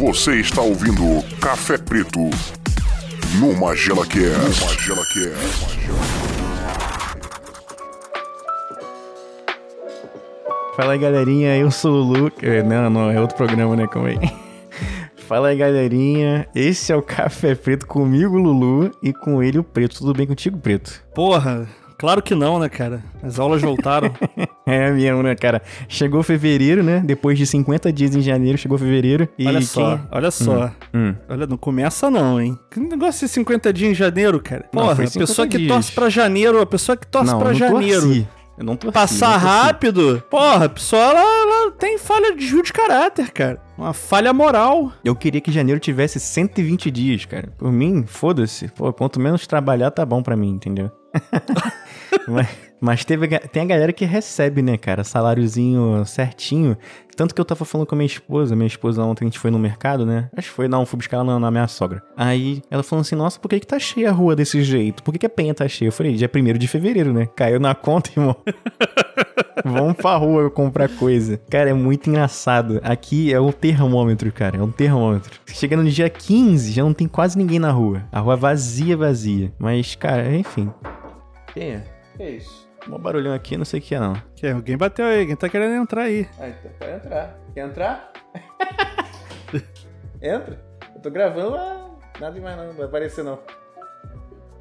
Você está ouvindo Café Preto no Magela Cast. No Magela Cast. Fala aí, galerinha, eu sou o Lu. eh, Não, não, é outro programa, né? Calma aí. Fala aí, galerinha. Esse é o Café Preto comigo, Lulu, e com ele, o Preto. Tudo bem contigo, Preto? Porra, claro que não, né, cara? As aulas voltaram. É mesmo, né, cara? Chegou fevereiro, né? Depois de 50 dias em janeiro, chegou fevereiro. E olha só, quem- olha só. Hum. Olha, não começa não, hein? Que negócio de 50 dias em janeiro, cara? Não, Porra, foi a 50 pessoa que dias. torce pra janeiro, a pessoa que torce não, pra não janeiro. torci. Eu não torci. Passar não torci. rápido, porra, a pessoa ela, ela tem falha de juízo de caráter, cara. Uma falha moral. Eu queria que janeiro tivesse 120 dias, cara. Por mim, foda-se. Pô, quanto menos trabalhar, tá bom pra mim, entendeu? mas mas teve, tem a galera que recebe, né, cara, saláriozinho certinho. Tanto que eu tava falando com a minha esposa. Minha esposa ontem a gente foi no mercado, né? Acho que foi, não, fui buscar ela na, na minha sogra. Aí ela falou assim: Nossa, por que, que tá cheia a rua desse jeito? Por que, que a penha tá cheia? Eu falei: Dia 1 de fevereiro, né? Caiu na conta, irmão. Vamos pra rua comprar coisa. Cara, é muito engraçado. Aqui é o termômetro, cara. É um termômetro. Chegando no dia 15, já não tem quase ninguém na rua. A rua vazia, vazia. Mas, cara, enfim. Quem é? Que é isso? Um barulhão aqui, não sei o que é, não. Que alguém bateu aí, alguém tá querendo entrar aí. Ah, então pode entrar. Quer entrar? Entra. Eu tô gravando, mas nada demais não, não vai aparecer não.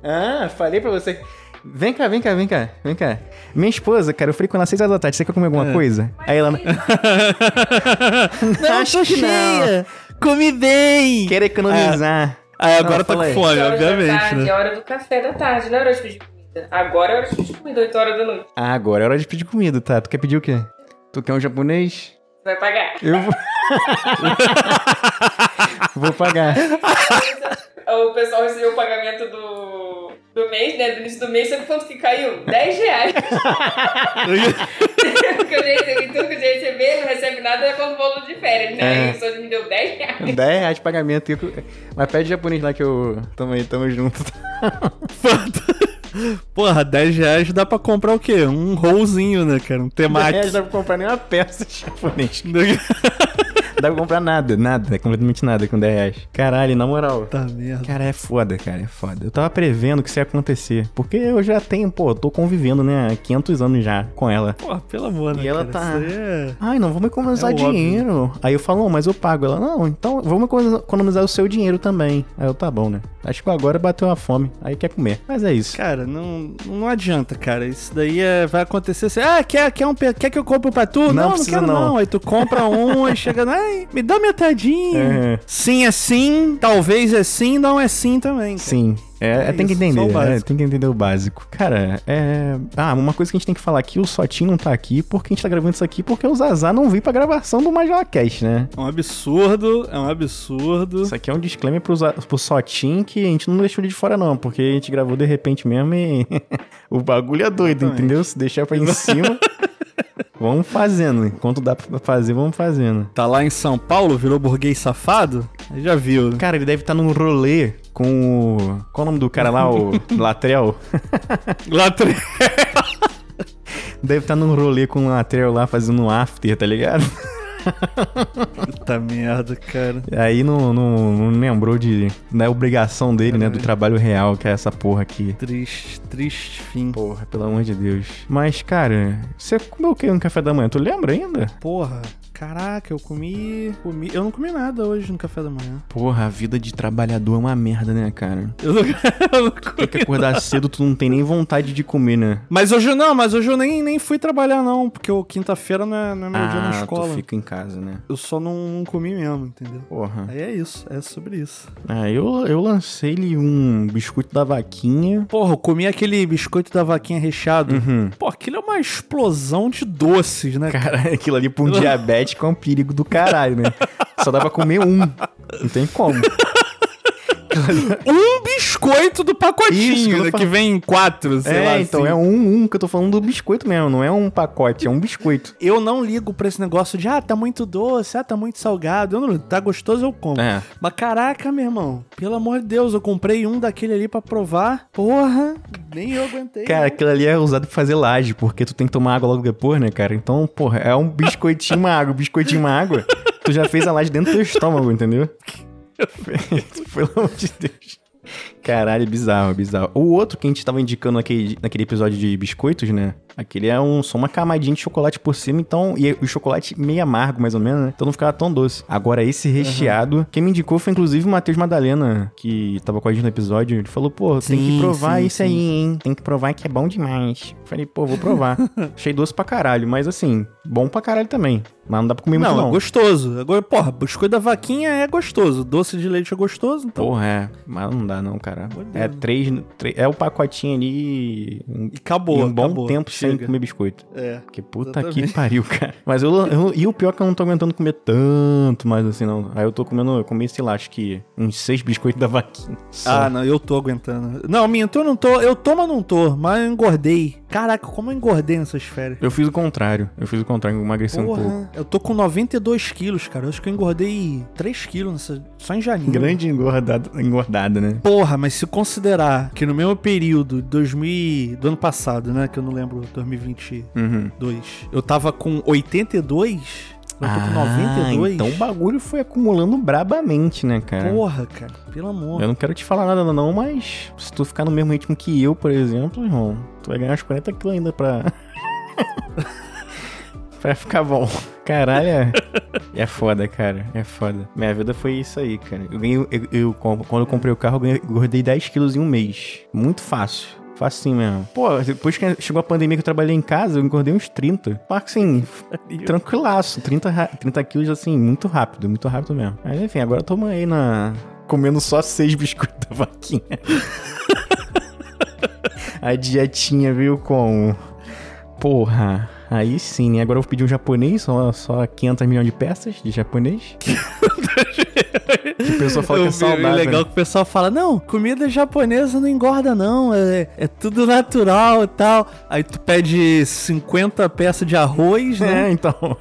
Ah, falei pra você. Vem cá, vem cá, vem cá, vem cá. Minha esposa, cara, eu falei com ela às 6 horas da tarde, você quer comer alguma É. coisa? Aí ela... Não, Acho que não. Comi bem! Quer economizar. Ah, agora Não, tá com aí. fome, obviamente, né? É hora do café da tarde, não é hora de pedir. Agora é hora de pedir comida, 8 horas da noite. Ah, agora é hora de pedir comida, tá? Tu quer pedir o quê? Tu quer um japonês? Vai pagar. Eu vou... vou pagar. O pessoal recebeu o pagamento do, do mês, né? Do início do mês, sabe quanto que caiu? 10 reais. Porque eu já recebi tudo que eu já recebi, não recebe nada é quando bolo de férias, né? É. E só me deu 10 reais. 10 reais de pagamento. Mas pede japonês lá que eu... Tamo aí, tamo junto. Porra, 10 reais dá pra comprar o quê? Um rollzinho, né, cara? Um 10 temaki. reais dá pra comprar nem uma peça de japonês. Dá pra comprar nada, nada, completamente nada com 10 reais. Caralho, na moral. Tá merda. Cara, é foda, cara, é foda. Eu tava prevendo que isso ia acontecer. Porque eu já tenho, pô, tô convivendo, né, há 500 anos já com ela. Porra, pelo amor, né, E ela cara? tá- aí é... Ai, não, vamos economizar É óbvio. dinheiro. Aí eu falo, não, mas eu pago. Ela, não, então vamos economizar- o seu dinheiro também. Aí eu, tá bom, né? Acho que agora bateu a fome. Aí quer comer. Mas é isso. Cara, não, não adianta, cara. Isso daí é, vai acontecer assim. Ah, quer, quer, um, quer que eu compre pra tu? Não, não, precisa quero não. não. Aí tu compra um e chega. Ai, me dá metadinha. É. Sim é sim, talvez é sim, não é sim também. cara. Sim. É, É tem que isso, entender, o é, básico. tem que entender o básico. Cara, é. Ah, uma coisa que a gente tem que falar aqui: o Sotinho não tá aqui porque a gente tá gravando isso aqui porque o Zazá não veio pra gravação do Major Cast, né? É um absurdo, é um absurdo. Isso aqui é um disclaimer pro, pro Sotinho que a gente não deixou ele de fora, não, porque a gente gravou de repente mesmo e o bagulho é doido, Exatamente. entendeu? Se deixar pra em cima. vamos fazendo. Enquanto dá pra fazer, vamos fazendo. Tá lá em São Paulo, virou burguês safado? Já viu? Cara, ele deve estar num rolê com o. Qual o nome do cara lá? O Latrell? Lá tre- Deve estar num rolê com o Latrell lá fazendo um after, tá ligado? Puta merda, cara. Aí não, não, não lembrou de, da obrigação dele, né? Do trabalho real, que é essa porra aqui. Triste, triste fim. Porra, pelo amor de Deus. Mas, cara, você comeu o que no café da manhã? Tu lembra ainda? Porra, caraca, eu comi, comi. Eu não comi nada hoje no café da manhã. Porra, a vida de trabalhador é uma merda, né, cara? Eu não, eu não comi. Tem que acordar cedo, tu não tem nem vontade de comer, né? Mas hoje não, mas hoje eu nem, nem fui trabalhar, não, porque o quinta-feira não é, não é meu dia na Ah, tu escola. fica em casa, né? Eu só não, não comi mesmo, entendeu? Porra. Aí é isso, é sobre isso. Ah, eu, eu lancei-lhe um biscoito da vaquinha. Porra, eu comi aquele biscoito da vaquinha recheado. Uhum. Pô, aquilo é uma explosão de doces, né? Cara, aquilo ali pra um diabético é um perigo do caralho, né? Só dá pra comer um. Não tem como. Um biscoito do Isso, que pacotinho, eu né, que vem em quatro, sei é, lá. então assim. é um, um que eu tô falando do biscoito mesmo, não é um pacote, é um biscoito. Eu não ligo pra esse negócio de, ah, tá muito doce, ah, tá muito salgado. Eu não ligo, tá gostoso, eu como. É. Mas caraca, meu irmão, pelo amor de Deus, eu comprei um daquele ali pra provar. Porra, nem eu aguentei. Cara, não. aquilo ali é usado pra fazer laje, porque tu tem que tomar água logo depois, né, cara? Então, porra, é um biscoitinho, uma água, biscoitinho, uma água. tu já fez a laje dentro do teu estômago, entendeu? Pelo amor de Deus. Caralho, bizarro, bizarro. O outro que a gente tava indicando naquele, naquele episódio de biscoitos, né? Aquele é um, só uma camadinha de chocolate por cima, então. E o chocolate meio amargo, mais ou menos, né? Então não ficava tão doce. Agora, esse recheado, uhum. quem me indicou foi inclusive o Matheus Madalena, que tava com a gente no episódio. Ele falou, pô, tem que provar sim, isso sim. aí, hein? Tem que provar que é bom demais. Falei, pô, vou provar. Achei doce pra caralho, mas assim, bom pra caralho também. Mas não dá pra comer muito, não. Não, é gostoso. Agora, porra, biscoito da vaquinha é gostoso. Doce de leite é gostoso, então. Porra, é. Mas não dá, não, cara. É três, três. É o pacotinho ali. e acabou. um bom acabou. tempo Chega. sem comer biscoito. É. Porque puta exatamente. que pariu, cara. Mas eu, eu, E o pior é que eu não tô aguentando comer tanto mais assim, não. Aí eu tô comendo. Eu comi, sei lá, acho que uns seis biscoitos da vaquinha. Só. Ah, não, eu tô aguentando. Não, minto, eu não tô. Eu mas não tô. Mas eu engordei. Caraca, como eu engordei nessas férias. Eu fiz o contrário. Eu fiz o contrário, eu emagreci Porra, um pouco. Eu tô com 92 quilos, cara. Eu acho que eu engordei 3 quilos nessa, só em janeiro. Grande engordada, engordada, né? Porra, mas se considerar que no mesmo período, 2000, do ano passado, né? Que eu não lembro, 2022, uhum. eu tava com 82. Eu tô com 92. Ah, então o bagulho foi acumulando brabamente, né, cara? Porra, cara, pelo amor. Eu não quero te falar nada não, mas se tu ficar no mesmo ritmo que eu, por exemplo, irmão, tu vai ganhar uns 40 quilos ainda pra... pra ficar bom. Caralho, é, foda, cara. É foda. Minha vida foi isso aí, cara. Eu ganhei. Eu, eu, quando eu comprei o carro, eu engordei 10 quilos em um mês. Muito fácil. Facinho mesmo. Pô, depois que chegou a pandemia que eu trabalhei em casa, eu engordei uns 30. Assim, tranquilaço. 30, 30 quilos, assim, muito rápido, muito rápido mesmo. Mas enfim, agora eu aí na. comendo só seis biscoitos da vaquinha. a dietinha veio com. Porra. Aí sim, né? Agora eu vou pedir um japonês, só, só 500 milhões de peças de japonês. o pessoal fala que é saudável. É legal que o pessoal fala, não, comida japonesa não engorda não, é, é tudo natural e tal. Aí tu pede 50 peças de arroz, né? É, então.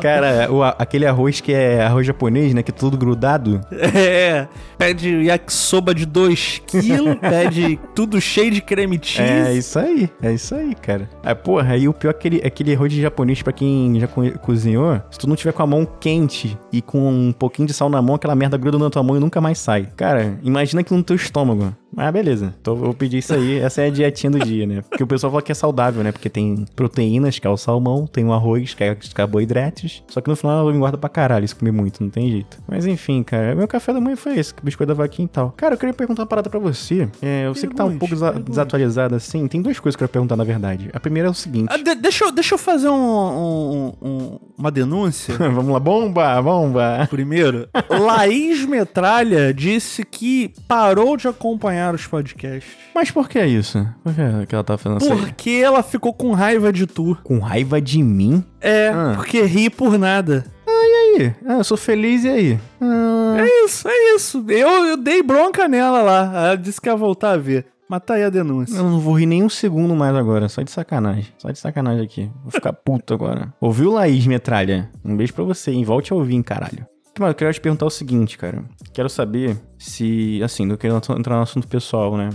Cara, o, aquele arroz que é arroz japonês, né? Que é tudo grudado. É, pede yakisoba de 2 quilos, pede tudo cheio de creme cheese. É isso aí, é isso aí, cara. Aí porra, aí o pior é aquele, aquele arroz de japonês, pra quem já cozinhou, se tu não tiver com a mão quente e com um pouquinho de sal na mão, aquela merda gruda na tua mão e nunca mais sai. Cara, imagina aquilo no teu estômago. Ah, beleza. Então eu vou pedir isso aí. Essa é a dietinha do dia, né? Porque o pessoal fala que é saudável, né? Porque tem proteínas, que é o salmão, tem o arroz, que é os carboidratos. Só que no final eu engorda pra caralho se comer muito, não tem jeito. Mas enfim, cara, meu café da manhã foi esse, biscoito da vaquinha e tal. Cara, eu queria perguntar uma parada pra você. É, eu sei que tá um pouco desatualizado assim. Tem duas coisas que eu quero perguntar, na verdade. A primeira é o seguinte. Ah, de deixa, eu, deixa eu fazer um, um, um, uma denúncia. Vamos lá, bomba, bomba. Primeiro, Laís Metralha disse que parou de acompanhar acompanhar os podcasts. Mas por que isso? Por que, ela tá fazendo isso? Porque ela ficou com raiva de tu. Com raiva de mim? É, ah. porque ri por nada. Ah, e aí? Ah, eu sou feliz e aí? Ah. É isso, é isso. Eu, eu dei bronca nela lá. Ela disse que ia voltar a ver. Mas tá aí a denúncia. Eu não vou rir nem um segundo mais agora, só de sacanagem. Só de sacanagem aqui. Vou ficar puto agora. Ouviu, Laís Metralha? Um beijo pra você, hein? Volte a ouvir, hein, caralho. Mano, eu queria te perguntar o seguinte, cara. Quero saber se, assim, não quero entrar no assunto pessoal, né?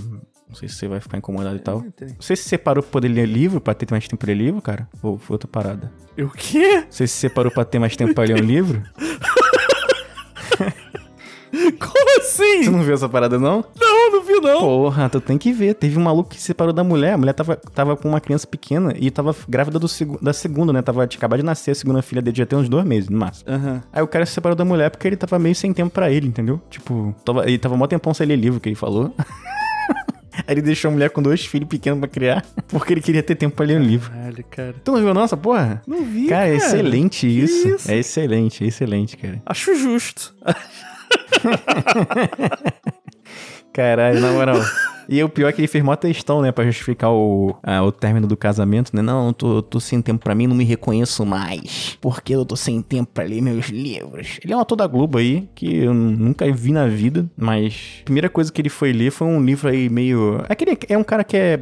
Não sei se você vai ficar incomodado e tal. Você se separou pra poder ler livro, pra ter mais tempo pra ler livro, cara? Ou foi outra parada? O quê? Você se separou pra ter mais tempo pra ler um livro? Como assim? Você não viu essa parada, não? Não, não vi, não. Porra, tu tem que ver. Teve um maluco que se separou da mulher. A mulher tava, tava com uma criança pequena e tava grávida do seg da segunda, né? Tava, tinha acabado de nascer a segunda filha dele, já tem uns dois meses, no máximo. Uhum. Aí o cara se separou da mulher porque ele tava meio sem tempo pra ele, entendeu? Tipo, tava, ele tava mó tempão sem ler livro que ele falou. Aí ele deixou a mulher com dois filhos pequenos pra criar, porque ele queria ter tempo pra ler um livro. Caralho, cara. Tu não viu nossa, porra? Não vi, cara. Cara, é excelente isso. isso. É excelente, é excelente, cara. Acho justo. Caralho, na moral. E o pior é que ele fez mó textão, né? Pra justificar o, a, o término do casamento, né? Não, eu tô, tô sem tempo pra mim, não me reconheço mais. Porque eu tô sem tempo pra ler meus livros. Ele é um ator da Globo aí, que eu nunca vi na vida, mas a primeira coisa que ele foi ler foi um livro aí meio. Aquele, é um cara que é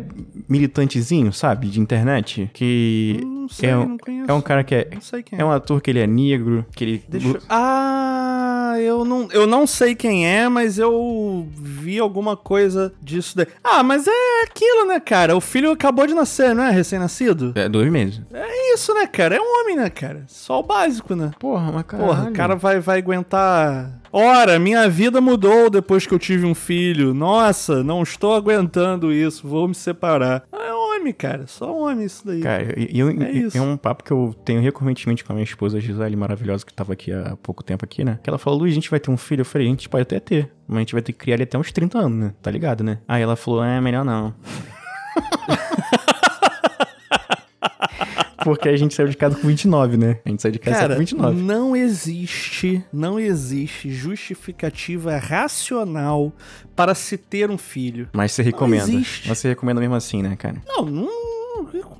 militantezinho, sabe? De internet. Que. Não sei, é, um, é um cara que é. Não sei quem é. É um ator que ele é negro, que ele. Deixa... Ah! Ah, eu não, eu não sei quem é, mas eu vi alguma coisa disso daí. Ah, mas é aquilo, né, cara? O filho acabou de nascer, não é? Recém-nascido? É, dois meses. É isso, né, cara? É um homem, né, cara? Só o básico, né? Porra, mas caralho. Porra, o cara vai, vai aguentar Ora, minha vida mudou depois que eu tive um filho. Nossa, não estou aguentando isso, vou me separar. É homem, cara, só homem isso daí. Cara, eu, é, isso. é um papo que eu tenho recorrentemente com a minha esposa Gisele, maravilhosa, que tava aqui há pouco tempo aqui, né? Que ela falou, Luiz, a gente vai ter um filho? Eu falei, a gente pode até ter, mas a gente vai ter que criar ele até uns 30 anos, né? Tá ligado, né? Aí ela falou, é, melhor não. Porque a gente saiu de casa com 29, né? A gente saiu de casa Cara, com 29. Não existe, não existe justificativa racional para se ter um filho. Mas você recomenda. Não existe. Mas você recomenda mesmo assim, né, cara? Não, não,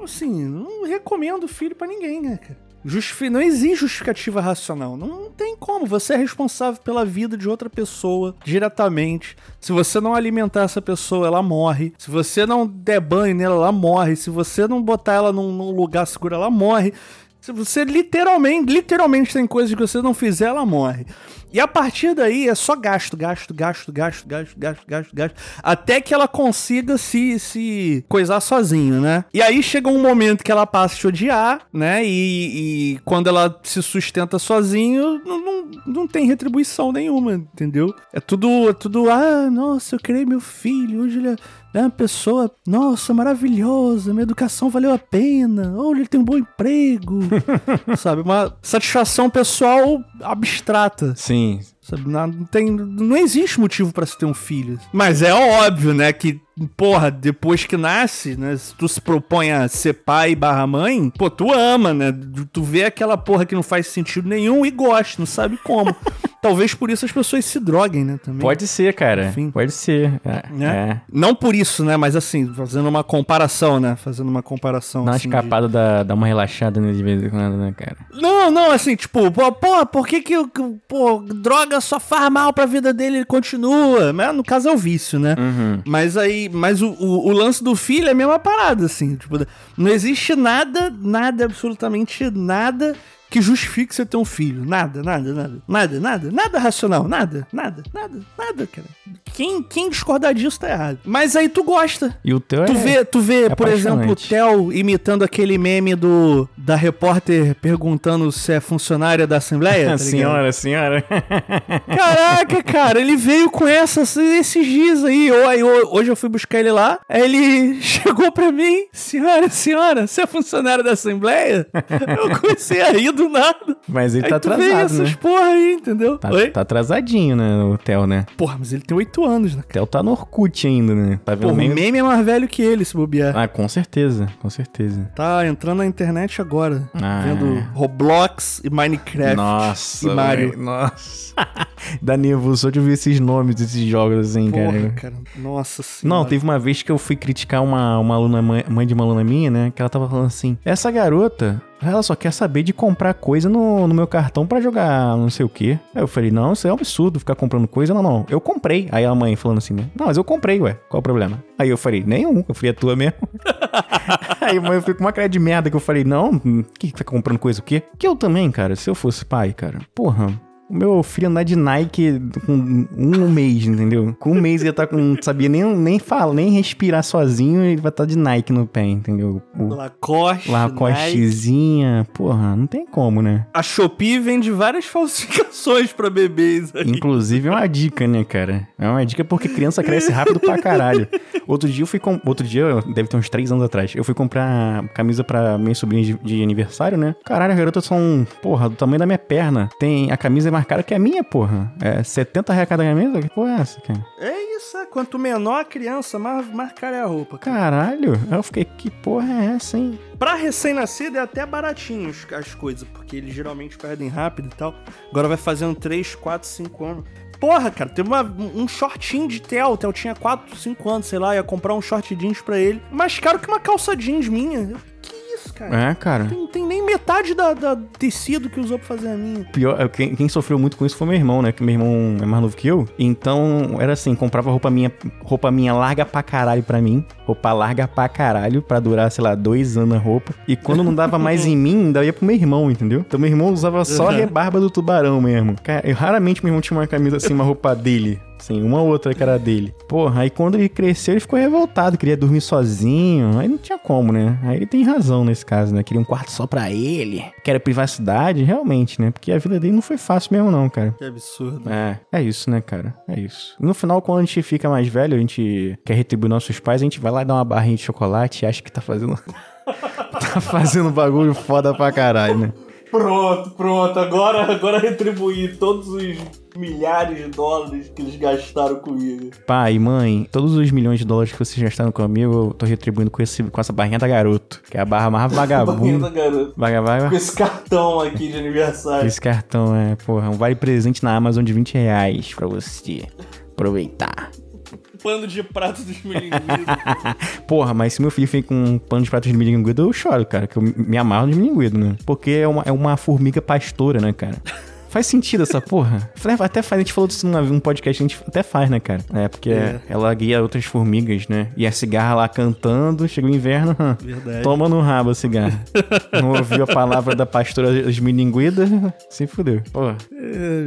assim, não recomendo filho para ninguém, né, cara? Justifi não existe justificativa racional. Não, tem como. Você é responsável pela vida de outra pessoa diretamente. Se você não alimentar essa pessoa, ela morre. Se você não der banho nela, ela morre. Se você não botar ela num, num lugar seguro, ela morre. Se você literalmente, literalmente tem coisas que você não fizer, ela morre. E a partir daí é só gasto, gasto, gasto, gasto, gasto, gasto, gasto, gasto. Até que ela consiga se, se coisar sozinha, né? E aí chega um momento que ela passa a te odiar, né? E, e quando ela se sustenta sozinho, não, não, não, tem retribuição nenhuma, entendeu? É tudo, é tudo, ah, nossa, eu criei meu filho, hoje ele é é uma pessoa, nossa, maravilhosa, minha educação valeu a pena, olha, ele tem um bom emprego, sabe? Uma satisfação pessoal abstrata. Sim. Sabe? Não, tem, não existe motivo para se ter um filho. Mas é óbvio, né, que porra, depois que nasce, né? Se tu se propõe a ser pai barra mãe, pô, tu ama, né? Tu vê aquela porra que não faz sentido nenhum e gosta, não sabe como. Talvez por isso as pessoas se droguem, né? Também. Pode ser, cara. Enfim. Pode ser. É, né? é. Não por isso, né? Mas assim, fazendo uma comparação, né? Fazendo uma comparação. Dá uma assim, escapada, de... da, dá uma relaxada né, de vez em quando, né, cara? Não, não, assim, tipo, pô, pô por que que, pô, droga só faz mal pra vida dele e ele continua? Mas no caso é o vício, né? Uhum. Mas aí, mas o, o, o, lance do filho é a mesma parada, assim. Tipo, não existe nada, nada, absolutamente nada que justifique você ter um filho. Nada, nada, nada. Nada, nada, nada racional. Nada, nada, nada, nada, cara. Quem, quem discordar disso tá errado. Mas aí tu gosta. E o teu tu é, vê, tu vê, é por exemplo, o Theo imitando aquele meme do da repórter perguntando se é funcionária da Assembleia. Tá senhora, senhora. Caraca, cara, ele veio com essa, esses dias aí. Hoje eu fui buscar ele lá. Aí ele chegou pra mim: Senhora, senhora, você é funcionária da Assembleia? Eu comecei a rir do nada. Mas ele aí tá atrasado, vê essas né? porra aí, entendeu? Tá, tá atrasadinho, né, o Theo, né? Porra, mas ele tem oito anos, né? Theo tá no Orkut ainda, né? Tá vendo Pô, o meme é mais velho que ele, se bobear. Ah, com certeza, com certeza. Tá entrando na internet agora. Ah, vendo é. Roblox e Minecraft. Nossa, e Mario. Véio, nossa. Dá nervoso só de ouvir esses nomes desses jogos assim, Porra, cara. cara. Nossa senhora. Não, teve uma vez que eu fui criticar uma, uma aluna, mãe de uma aluna minha, né? Que ela tava falando assim: essa garota, ela só quer saber de comprar coisa no, no meu cartão para jogar não sei o que. Aí eu falei, não, isso é um absurdo ficar comprando coisa. Não, não, eu comprei. Aí a mãe falando assim, não, mas eu comprei, ué, qual o problema? Aí eu falei, nenhum, eu fui a tua mesmo. Aí a mãe ficou com uma cara de merda que eu falei, não, que tá comprando coisa o quê? Que eu também, cara, se eu fosse pai, cara, porra, o meu filho andar de Nike com um mês, entendeu? Com um mês ele tá com. Não sabia nem, nem falar, nem respirar sozinho, ele vai estar tá de Nike no pé, entendeu? O Lacoste. Lacostezinha. Porra, não tem como, né? A Shopee vende várias falsificações pra bebês. Aí. Inclusive é uma dica, né, cara? É uma dica porque criança cresce rápido pra caralho. Outro dia eu fui. Com... Outro dia, deve ter uns três anos atrás, eu fui comprar camisa pra minha sobrinha de, de aniversário, né? Caralho, as garotas são, porra, do tamanho da minha perna. Tem. A camisa é mais cara que a minha, porra. É 70 reais cada camisa? Que porra é essa, cara? É isso, é. Quanto menor a criança, mais, mais cara é a roupa. Cara. Caralho. Eu fiquei, que porra é essa, hein? Pra recém-nascido é até baratinho as coisas, porque eles geralmente perdem rápido e tal. Agora vai fazendo 3, 4, 5 anos. Porra, cara, teve uma, um shortinho de Theo. O Theo tinha 4, 5 anos, sei lá, ia comprar um short jeans pra ele. Mais caro que uma calça jeans minha. Que cara. É, cara. Não tem, tem nem metade da, da, tecido que usou pra fazer a minha. Pior, é, quem, quem, sofreu muito com isso foi meu irmão, né? Que meu irmão é mais novo que eu. Então, era assim, comprava roupa minha, roupa minha larga pra caralho pra mim. Roupa larga pra caralho, pra durar, sei lá, dois anos a roupa. E quando não dava mais em mim, ainda ia pro meu irmão, entendeu? Então meu irmão usava só a rebarba do tubarão mesmo. Cara, eu, raramente meu irmão tinha uma camisa assim, uma roupa dele. Sim, uma outra que era dele. Porra, aí quando ele cresceu, ele ficou revoltado, queria dormir sozinho. Aí não tinha como, né? Aí ele tem razão nesse caso, né? Queria um quarto só pra ele. Queria privacidade, realmente, né? Porque a vida dele não foi fácil mesmo, não, cara. Que absurdo. É, é isso, né, cara? É isso. no final, quando a gente fica mais velho, a gente quer retribuir nossos pais, a gente vai lá dar uma barrinha de chocolate e acha que tá fazendo. tá fazendo bagulho foda pra caralho, né? Pronto, pronto. Agora, agora retribuir todos os milhares de dólares que eles gastaram comigo. Pai, mãe, todos os milhões de dólares que vocês gastaram comigo, eu tô retribuindo com, esse, com essa barrinha da garoto. Que é a barra mais vagabunda. barrinha da garoto. Vaga, Com esse cartão aqui de aniversário. Esse cartão, é, porra, um vale presente na Amazon de 20 reais pra você aproveitar pano de prato dos milinguidos. Porra, mas se meu filho vem com um pano de prato de milinguido, eu choro, cara, que eu me amarro de milinguido, né? Porque é uma, é uma formiga pastora, né, cara? Faz sentido essa porra? Até faz, a gente falou disso num podcast, a gente até faz, né, cara? É, porque é. ela guia outras formigas, né? E a cigarra lá cantando, chega o inverno, Verdade. toma no rabo a cigarra. Não ouviu a palavra da pastora esmilinguida, se fudeu. Pô. É,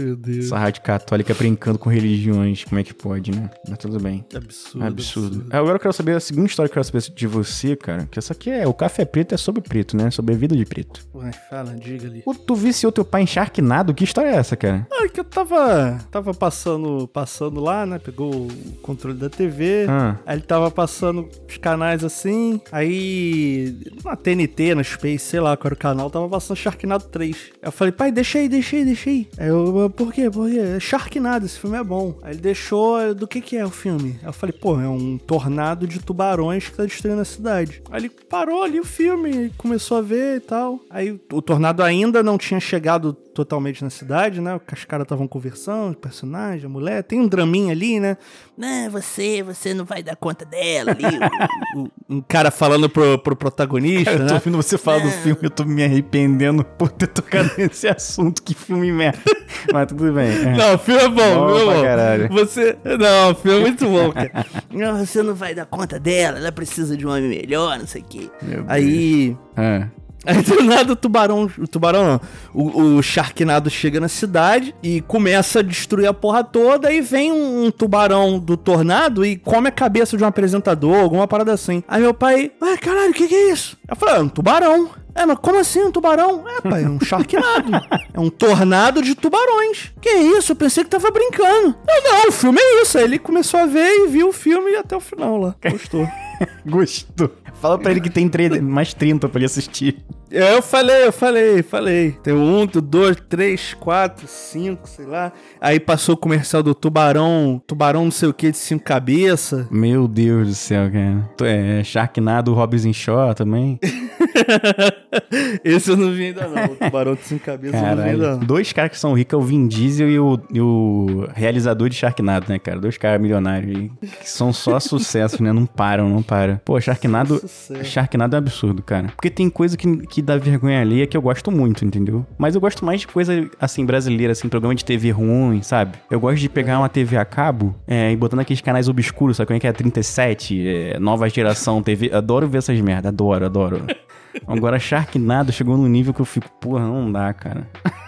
meu Deus. Essa rádio católica brincando com religiões, como é que pode, né? Mas tudo bem. Absurdo. Absurdo. absurdo. Agora eu quero saber a segunda história que eu quero saber de você, cara. Que essa aqui é o café preto é sobre preto, né? Sobre a vida de preto. Ué, fala, diga ali. O, tu viciou teu pai encharquinado? Que história é essa, cara? Ah, que eu tava, tava passando, passando lá, né? Pegou o controle da TV. Ah. Aí ele tava passando os canais assim. Aí na TNT, na Space, sei lá qual era o canal, tava passando Sharknado 3. Aí eu falei, pai, deixa aí, deixa aí, deixa aí. Aí eu, por quê? Por quê? É Sharknado, esse filme é bom. Aí ele deixou, do que que é o filme? Aí eu falei, pô, é um tornado de tubarões que tá destruindo a cidade. Aí ele parou ali o filme, começou a ver e tal. Aí o tornado ainda não tinha chegado totalmente na cidade, né? Os caras estavam conversando, o personagem, a mulher. Tem um draminha ali, né? Não, você, você não vai dar conta dela ali. o, um cara falando pro, pro protagonista, cara, né? Eu tô ouvindo você falar do filme, eu tô me arrependendo por ter tocado nesse assunto. Que filme merda. Mas tudo bem. É. Não, o filme é bom, filme é bom. Caralho. Você. Não, o filme é muito bom, cara. não, você não vai dar conta dela, ela precisa de um homem melhor, não sei o quê. Meu Aí. É. Aí do nada o tubarão. O tubarão não. O, o Sharknado chega na cidade e começa a destruir a porra toda. Aí vem um, um, tubarão do tornado e come a cabeça de um apresentador, alguma parada assim. Aí meu pai, ué, caralho, o que, que é isso? Eu falei, é um tubarão. É, mas como assim um tubarão? É, pai, é um Sharknado. é um tornado de tubarões. Que isso? Eu pensei que tava brincando. Eu, não, o filme é isso. Aí ele começou a ver e viu o filme e até o final lá. Gostou. Gostou. Fala pra ele que tem mais 30 pra ele assistir. Eu falei, eu falei, falei. Tem um, dois, três, quatro, cinco, sei lá. Aí passou o comercial do tubarão, tubarão não sei o que de cinco cabeças. Meu Deus do céu, cara. É, Sharknado Robinson Shaw também. Esse eu não vi ainda não. O tubarão de cinco cabeças Caralho. eu não vi ainda não. Dois caras que são ricos é o Vin Diesel e o, e o realizador de Sharknado, né, cara? Dois caras milionários aí, que são só sucessos, né? Não param, não param. Pô, Sharknado, Sharknado é um absurdo, cara. Porque tem coisa que, que da vergonha ali é que eu gosto muito, entendeu? Mas eu gosto mais de coisa, assim, brasileira, assim, programa de TV ruim, sabe? Eu gosto de pegar uma TV a cabo é, e botando aqueles canais obscuros, sabe como é que é? 37, é, nova geração TV. Adoro ver essas merdas, adoro, adoro. Agora, Sharknado chegou num nível que eu fico, porra, não dá, cara.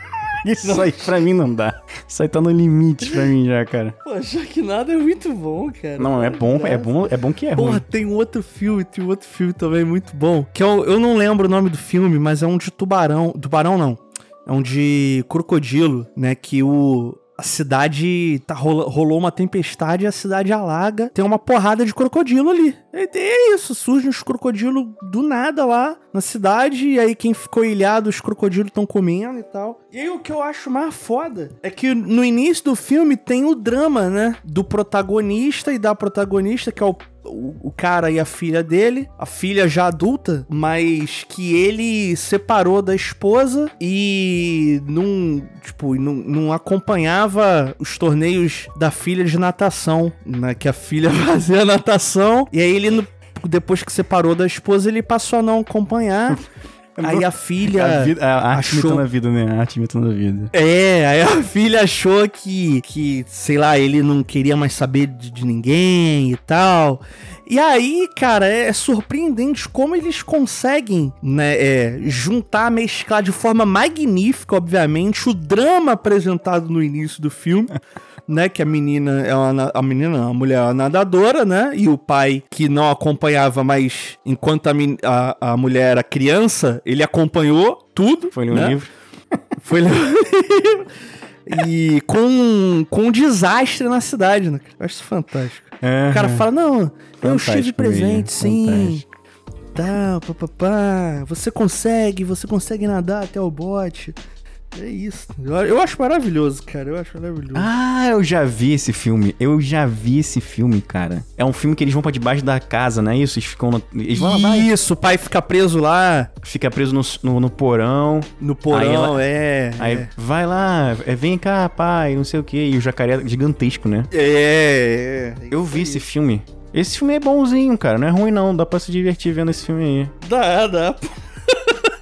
Isso aí pra mim não dá. Isso aí tá no limite pra mim já, cara. Pô, Sharknado é muito bom, cara. Não, é bom, é bom, é bom que é Porra, ruim. tem outro filme, tem outro filme também muito bom. Que eu, eu não lembro o nome do filme, mas é um de tubarão. Tubarão não. É um de crocodilo, né? Que o, a cidade tá, rolou uma tempestade e a cidade alaga. Tem uma porrada de crocodilo ali. E é isso, surge uns crocodilos do nada lá na cidade. E aí quem ficou ilhado, os crocodilos estão comendo e tal. E aí o que eu acho mais foda é que no início do filme tem o drama, né? Do protagonista e da protagonista, que é o o, o, cara e a filha dele, a filha já adulta, mas que ele separou da esposa e não, tipo, não, não acompanhava os torneios da filha de natação, né? Que a filha fazia natação e aí ele depois que separou da esposa, ele passou a não acompanhar. Aí a filha. A, vida, a arte achou... imitando a vida, né? A arte imitando a vida. É, aí a filha achou que, que, sei lá, ele não queria mais saber de, de ninguém e tal. E aí, cara, é surpreendente como eles conseguem, né, é, juntar, mesclar de forma magnífica, obviamente, o drama apresentado no início do filme. né? Que a menina é uma, a menina, a mulher é uma nadadora, né? E o pai que não acompanhava, mas enquanto a, a, a mulher era criança, ele acompanhou tudo. Foi no né? livro. Foi no livro. E com, com um desastre na cidade, né? Eu acho isso fantástico. Uhum. O cara fala, não, eu estive presente, sim. Tá, papapá. Você consegue, você consegue nadar até o bote. É isso. Eu acho maravilhoso, cara. Eu acho maravilhoso. Ah, eu já vi esse filme. Eu já vi esse filme, cara. É um filme que eles vão pra debaixo da casa, não é isso? Eles ficam. No... Eles vão lá, Isso, o pai fica preso lá. Fica preso no, no, no porão. No porão, ela... é. Aí é. vai lá, é, vem cá, pai, não sei o quê. E o jacaré é gigantesco, né? É, é. Eu vi esse filme. Esse filme é bonzinho, cara. Não é ruim, não. Dá pra se divertir vendo esse filme aí. Dá, dá.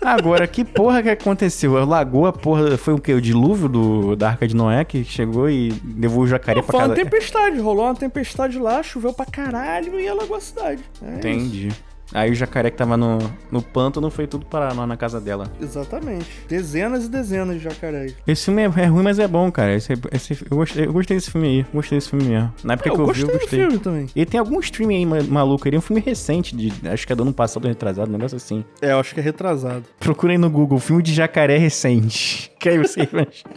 Agora, que porra que aconteceu? A lagoa, porra, foi o quê? O dilúvio do, da Arca de Noé que chegou e levou o jacaré Não, pra casa? Foi uma tempestade, rolou uma tempestade lá, choveu pra caralho e alagou a cidade. É Entendi. Isso. Aí o jacaré que tava no, no pântano foi tudo parar lá na casa dela. Exatamente. Dezenas e dezenas de jacarés. Esse filme é, é ruim, mas é bom, cara. Esse, esse, eu, gostei, eu gostei desse filme aí. Gostei desse filme mesmo. Na época eu que eu vi, eu gostei. filme também. E tem algum stream aí maluco. Ele é um filme recente, de, acho que é do ano passado, retrasado, um negócio assim. É, eu acho que é retrasado. Procurem no Google, filme de jacaré recente. Que aí vocês vão achar.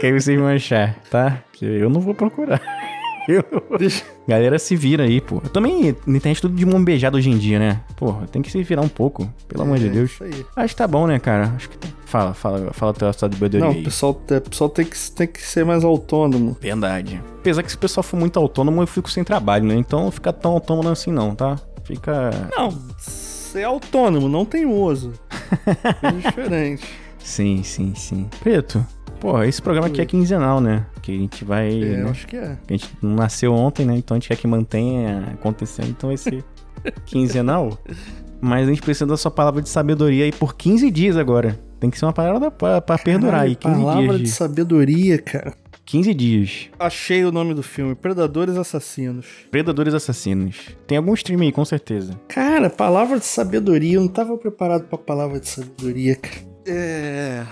que aí vocês vão achar, tá? Que eu não vou procurar. Galera se vira aí, pô. Também na internet tudo de mão beijada hoje em dia, né? Porra, tem que se virar um pouco, pelo é, amor de Deus. Isso aí. Acho que tá bom, né, cara? Acho que tá. Fala, fala, fala teu estado de bebedoria. Não, o pessoal, é, pessoal tem, que, tem que ser mais autônomo. Verdade. Apesar que se o pessoal for muito autônomo, eu fico sem trabalho, né? Então não fica tão autônomo assim, não, tá? Fica. Não, ser autônomo, não tem uso. é diferente. Sim, sim, sim. Preto, Pô, esse programa aqui é quinzenal, né? Que a gente vai. É, né? eu acho que é. A gente não nasceu ontem, né? Então a gente quer que mantenha acontecendo, então vai ser quinzenal. Mas a gente precisa da sua palavra de sabedoria aí por 15 dias agora. Tem que ser uma palavra pra, pra perdurar aí. 15 palavra dias de... de sabedoria, cara. 15 dias. Achei o nome do filme, Predadores Assassinos. Predadores Assassinos. Tem algum stream aí, com certeza. Cara, palavra de sabedoria, eu não tava preparado pra palavra de sabedoria, cara. É...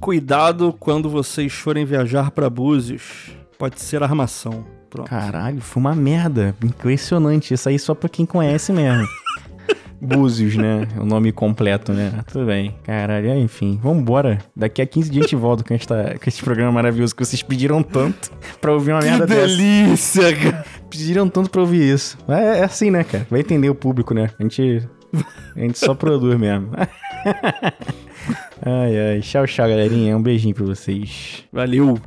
Cuidado quando vocês forem viajar para Búzios. Pode ser armação. Pronto. Caralho, foi uma merda. Impressionante. Isso aí só pra quem conhece mesmo. Búzios, né? O nome completo, né? Tudo bem. Caralho, enfim. Vambora. Daqui a 15 dias a gente volta com, esta, com esse programa maravilhoso que vocês pediram tanto pra ouvir uma que merda delícia, dessa. cara. Pediram tanto pra ouvir isso. É, é assim, né, cara? Vai entender o público, né? A gente, a gente só produz mesmo. ai, ai. Tchau, tchau, galerinha. Um beijinho pra vocês. Valeu!